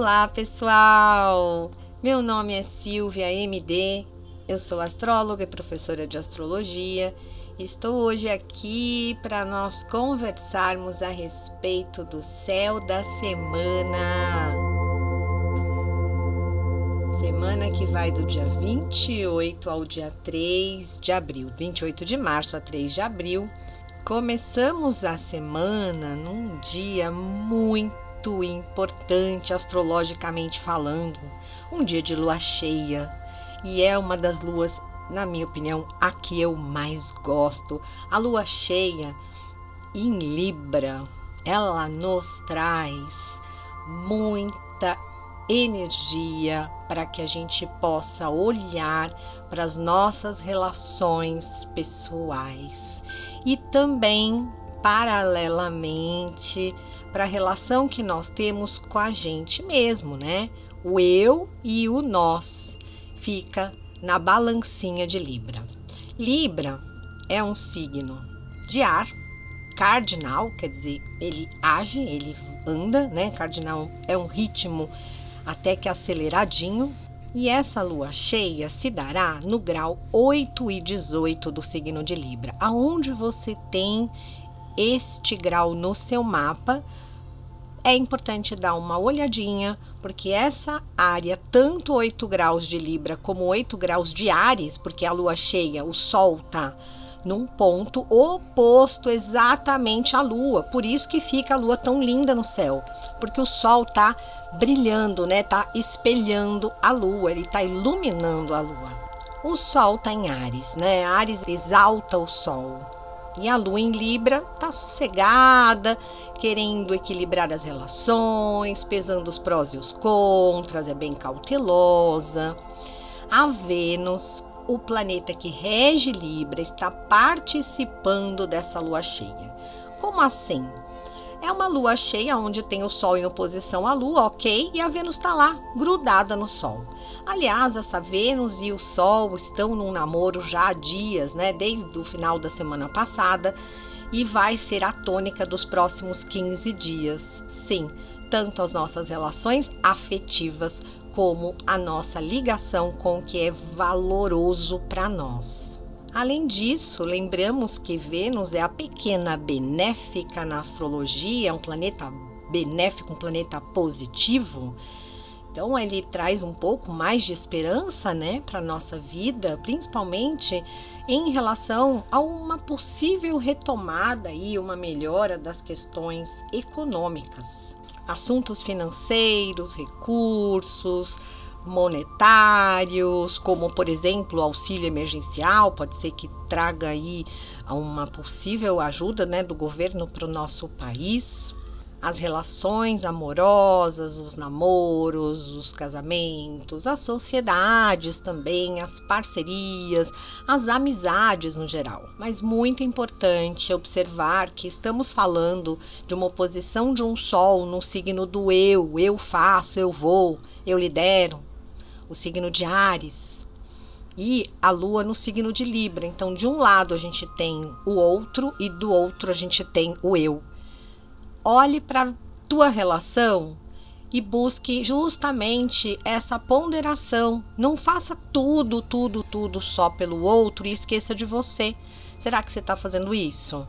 Olá, pessoal! Meu nome é Silvia MD, eu sou astróloga e professora de astrologia. Estou hoje aqui para nós conversarmos a respeito do céu da semana. Semana que vai do dia 28 ao dia 3 de abril, 28 de março a 3 de abril. Começamos a semana num dia muito importante astrologicamente falando, um dia de lua cheia, e é uma das luas, na minha opinião, a que eu mais gosto. A lua cheia em Libra, ela nos traz muita energia para que a gente possa olhar para as nossas relações pessoais. E também paralelamente para a relação que nós temos com a gente mesmo, né? O eu e o nós fica na balancinha de Libra. Libra é um signo de ar cardinal, quer dizer, ele age, ele anda, né? Cardinal é um ritmo até que aceleradinho. E essa lua cheia se dará no grau 8 e 18 do signo de Libra. Aonde você tem este grau no seu mapa, é importante dar uma olhadinha, porque essa área, tanto 8 graus de Libra como 8 graus de Ares, porque a lua cheia, o Sol tá num ponto oposto exatamente à lua. Por isso que fica a lua tão linda no céu, porque o sol tá brilhando, né? Tá espelhando a lua, ele tá iluminando a lua. O sol tá em Ares, né? Ares exalta o sol. E a lua em Libra tá sossegada, querendo equilibrar as relações, pesando os prós e os contras, é bem cautelosa. A Vênus o planeta que rege Libra está participando dessa lua cheia. Como assim? É uma lua cheia onde tem o Sol em oposição à Lua, ok? E a Vênus está lá, grudada no Sol. Aliás, essa Vênus e o Sol estão num namoro já há dias, né? Desde o final da semana passada. E vai ser a tônica dos próximos 15 dias. Sim, tanto as nossas relações afetivas como a nossa ligação com o que é valoroso para nós. Além disso, lembramos que Vênus é a pequena benéfica na astrologia, é um planeta benéfico, um planeta positivo. Então ele traz um pouco mais de esperança, né, para nossa vida, principalmente em relação a uma possível retomada e uma melhora das questões econômicas assuntos financeiros, recursos, monetários, como por exemplo o auxílio emergencial, pode ser que traga aí uma possível ajuda né, do governo para o nosso país. As relações amorosas, os namoros, os casamentos, as sociedades também, as parcerias, as amizades no geral. Mas muito importante observar que estamos falando de uma oposição de um sol no signo do eu, eu faço, eu vou, eu lidero, o signo de Ares. E a lua no signo de Libra. Então, de um lado a gente tem o outro e do outro a gente tem o eu olhe para tua relação e busque justamente essa ponderação. Não faça tudo, tudo, tudo só pelo outro e esqueça de você. Será que você está fazendo isso?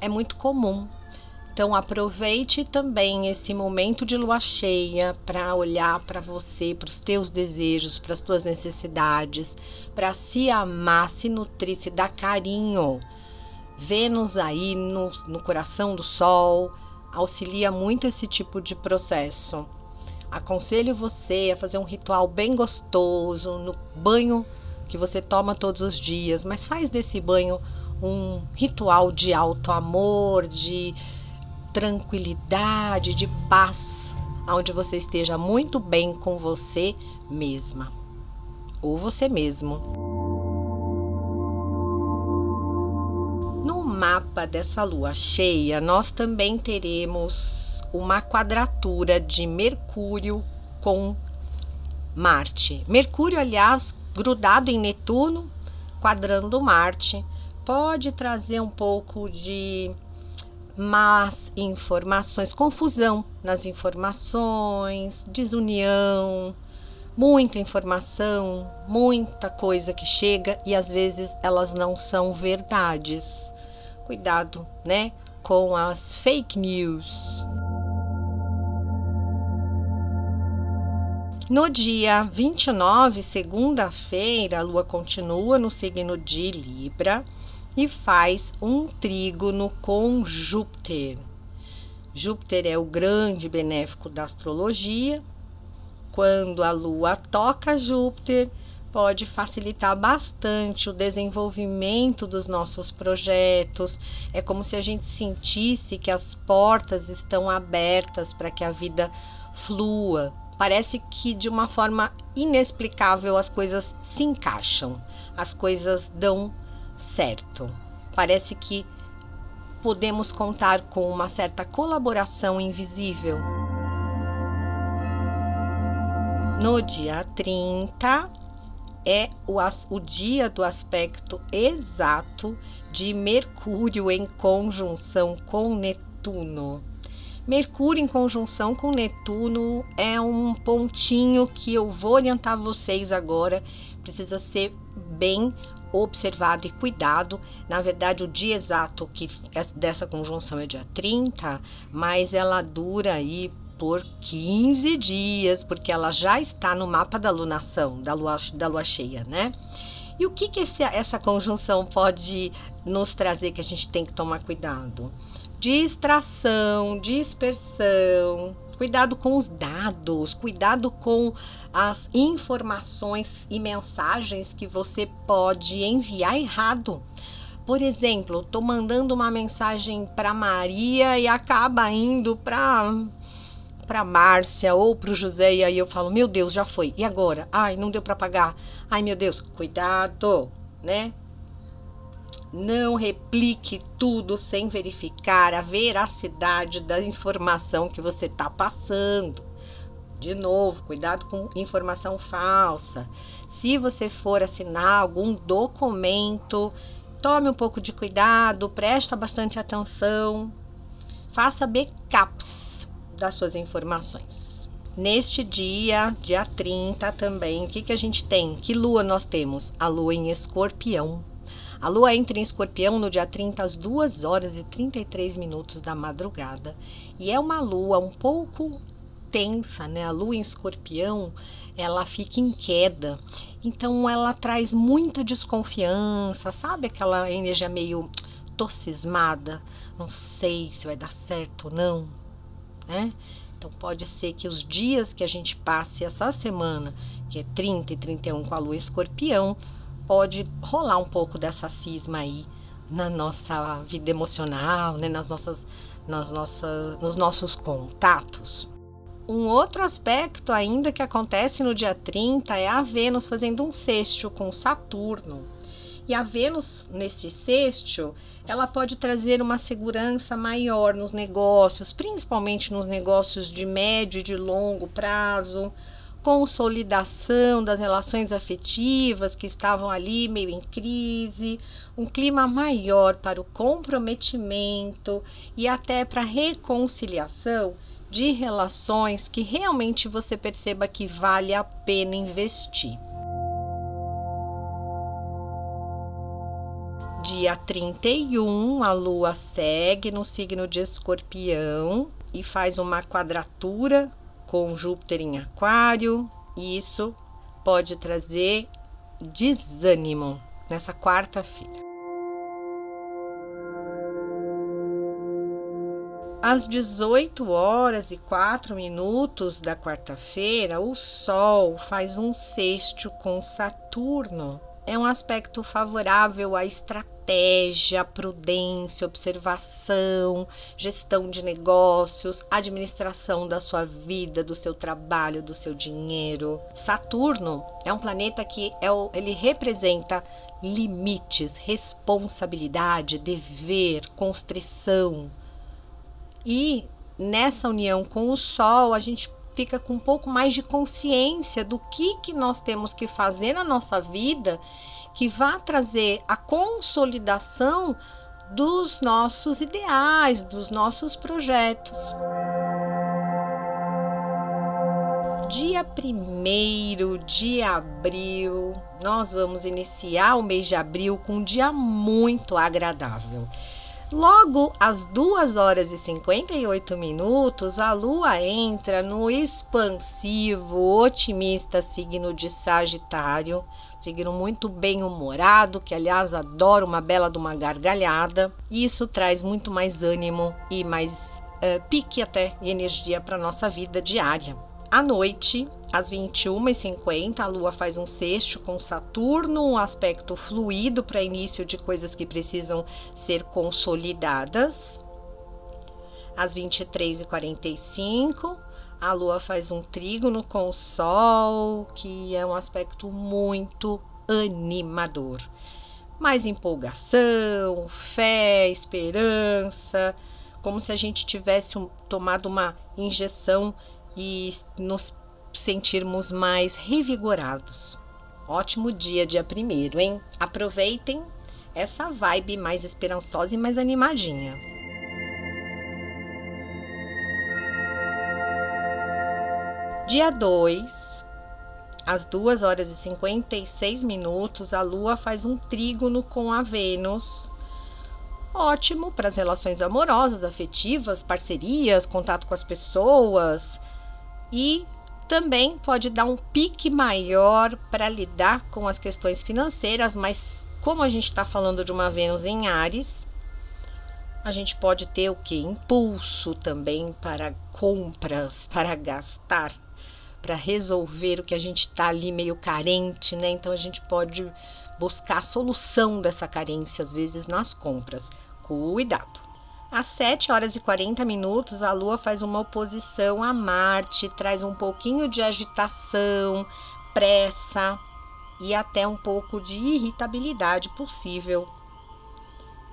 É muito comum. Então aproveite também esse momento de lua cheia para olhar para você, para os teus desejos, para as tuas necessidades, para se amar, se nutrir, se dar carinho Vênus aí no, no coração do Sol auxilia muito esse tipo de processo. Aconselho você a fazer um ritual bem gostoso no banho que você toma todos os dias, mas faz desse banho um ritual de alto amor, de tranquilidade, de paz, onde você esteja muito bem com você mesma ou você mesmo. mapa dessa lua cheia, nós também teremos uma quadratura de Mercúrio com Marte. Mercúrio, aliás, grudado em Netuno, quadrando Marte, pode trazer um pouco de más informações, confusão nas informações, desunião, muita informação, muita coisa que chega e às vezes elas não são verdades. Cuidado, né, com as fake news. No dia 29, segunda-feira, a lua continua no signo de Libra e faz um trígono com Júpiter. Júpiter é o grande benéfico da astrologia, quando a Lua toca Júpiter, pode facilitar bastante o desenvolvimento dos nossos projetos. É como se a gente sentisse que as portas estão abertas para que a vida flua. Parece que de uma forma inexplicável as coisas se encaixam, as coisas dão certo. Parece que podemos contar com uma certa colaboração invisível. No dia 30 é o, o dia do aspecto exato de Mercúrio em conjunção com Netuno. Mercúrio em conjunção com Netuno é um pontinho que eu vou orientar vocês agora. Precisa ser bem observado e cuidado. Na verdade, o dia exato que dessa conjunção é dia 30, mas ela dura aí por 15 dias, porque ela já está no mapa da lunação, da lua, da lua cheia, né? E o que, que esse, essa conjunção pode nos trazer que a gente tem que tomar cuidado? Distração, dispersão, cuidado com os dados, cuidado com as informações e mensagens que você pode enviar errado. Por exemplo, estou mandando uma mensagem para Maria e acaba indo para para Márcia ou para o José e aí eu falo, meu Deus, já foi. E agora? Ai, não deu para pagar. Ai, meu Deus, cuidado, né? Não replique tudo sem verificar a veracidade da informação que você está passando. De novo, cuidado com informação falsa. Se você for assinar algum documento, tome um pouco de cuidado, presta bastante atenção, faça backups das suas informações. Neste dia, dia 30 também, o que, que a gente tem? Que lua nós temos? A lua em escorpião. A lua entra em escorpião no dia 30 às 2 horas e 33 minutos da madrugada. E é uma lua um pouco tensa, né? A lua em escorpião, ela fica em queda. Então ela traz muita desconfiança, sabe aquela energia meio tocismada? Não sei se vai dar certo ou não né? Então pode ser que os dias que a gente passe essa semana, que é 30 e 31 com a lua escorpião, pode rolar um pouco dessa cisma aí na nossa vida emocional, né? nas nossas, nas nossas, nos nossos contatos. Um outro aspecto ainda que acontece no dia 30 é a Vênus fazendo um sexto com Saturno. E a Vênus, nesse sexto, ela pode trazer uma segurança maior nos negócios, principalmente nos negócios de médio e de longo prazo, consolidação das relações afetivas que estavam ali meio em crise, um clima maior para o comprometimento e até para reconciliação de relações que realmente você perceba que vale a pena investir. Dia 31, a lua segue no signo de Escorpião e faz uma quadratura com Júpiter em Aquário, e isso pode trazer desânimo nessa quarta-feira. Às 18 horas e 4 minutos da quarta-feira, o Sol faz um sexto com Saturno é um aspecto favorável à estratégia, prudência, observação, gestão de negócios, administração da sua vida, do seu trabalho, do seu dinheiro. Saturno é um planeta que é o, ele representa limites, responsabilidade, dever, constrição. E nessa união com o Sol, a gente fica com um pouco mais de consciência do que, que nós temos que fazer na nossa vida que vá trazer a consolidação dos nossos ideais, dos nossos projetos. Dia 1 de abril, nós vamos iniciar o mês de abril com um dia muito agradável. Logo às 2 horas e 58 minutos, a Lua entra no expansivo, otimista signo de Sagitário, signo muito bem-humorado, que aliás adora uma bela de uma gargalhada. E isso traz muito mais ânimo e mais uh, pique até e energia para nossa vida diária. À noite, às 21h50, a Lua faz um sexto com Saturno, um aspecto fluido para início de coisas que precisam ser consolidadas. Às 23h45, a Lua faz um trígono com o Sol, que é um aspecto muito animador. Mais empolgação, fé, esperança, como se a gente tivesse tomado uma injeção e nos sentirmos mais revigorados. Ótimo dia, dia primeiro, hein? Aproveitem essa vibe mais esperançosa e mais animadinha. Dia 2, às 2 horas e 56 minutos, a Lua faz um trígono com a Vênus. Ótimo para as relações amorosas, afetivas, parcerias, contato com as pessoas, e também pode dar um pique maior para lidar com as questões financeiras, mas como a gente está falando de uma Vênus em Ares, a gente pode ter o que? Impulso também para compras, para gastar, para resolver o que a gente está ali meio carente, né? Então a gente pode buscar a solução dessa carência, às vezes, nas compras. Cuidado! Às 7 horas e 40 minutos, a Lua faz uma oposição a Marte, traz um pouquinho de agitação, pressa e até um pouco de irritabilidade possível.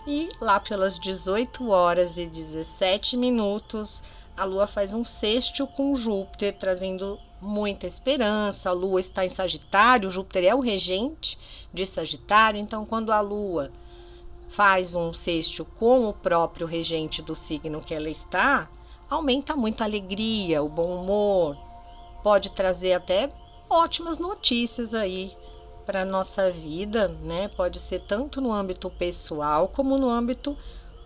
E lá pelas 18 horas e 17 minutos, a Lua faz um sexto com Júpiter, trazendo muita esperança. A Lua está em Sagitário, Júpiter é o regente de Sagitário, então quando a Lua faz um sexto com o próprio regente do signo que ela está, aumenta muito a alegria, o bom humor, pode trazer até ótimas notícias aí para nossa vida, né? Pode ser tanto no âmbito pessoal como no âmbito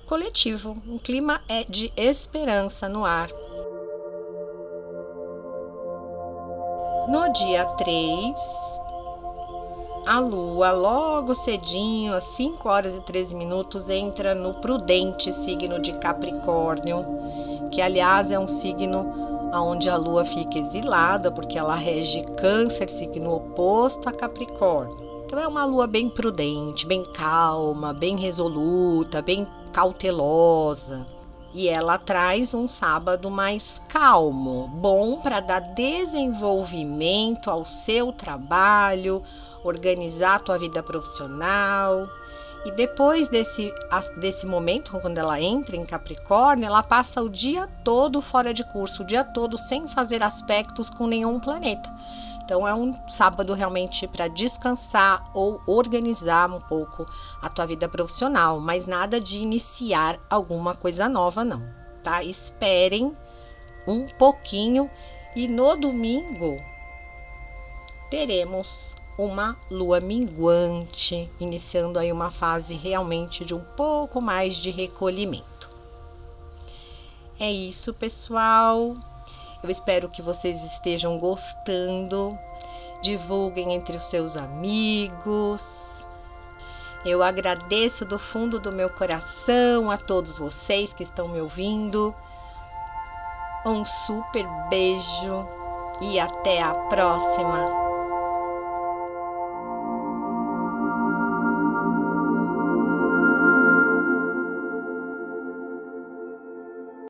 coletivo. Um clima é de esperança no ar. No dia 3, a Lua, logo cedinho, às 5 horas e 13 minutos, entra no prudente signo de Capricórnio, que aliás é um signo onde a Lua fica exilada, porque ela rege Câncer, signo oposto a Capricórnio. Então é uma lua bem prudente, bem calma, bem resoluta, bem cautelosa. E ela traz um sábado mais calmo, bom para dar desenvolvimento ao seu trabalho, organizar a tua vida profissional. E depois desse, desse momento, quando ela entra em Capricórnio, ela passa o dia todo fora de curso, o dia todo sem fazer aspectos com nenhum planeta. Então é um sábado realmente para descansar ou organizar um pouco a tua vida profissional, mas nada de iniciar alguma coisa nova não, tá? Esperem um pouquinho e no domingo teremos uma lua minguante, iniciando aí uma fase realmente de um pouco mais de recolhimento. É isso, pessoal. Eu espero que vocês estejam gostando. Divulguem entre os seus amigos. Eu agradeço do fundo do meu coração a todos vocês que estão me ouvindo. Um super beijo e até a próxima!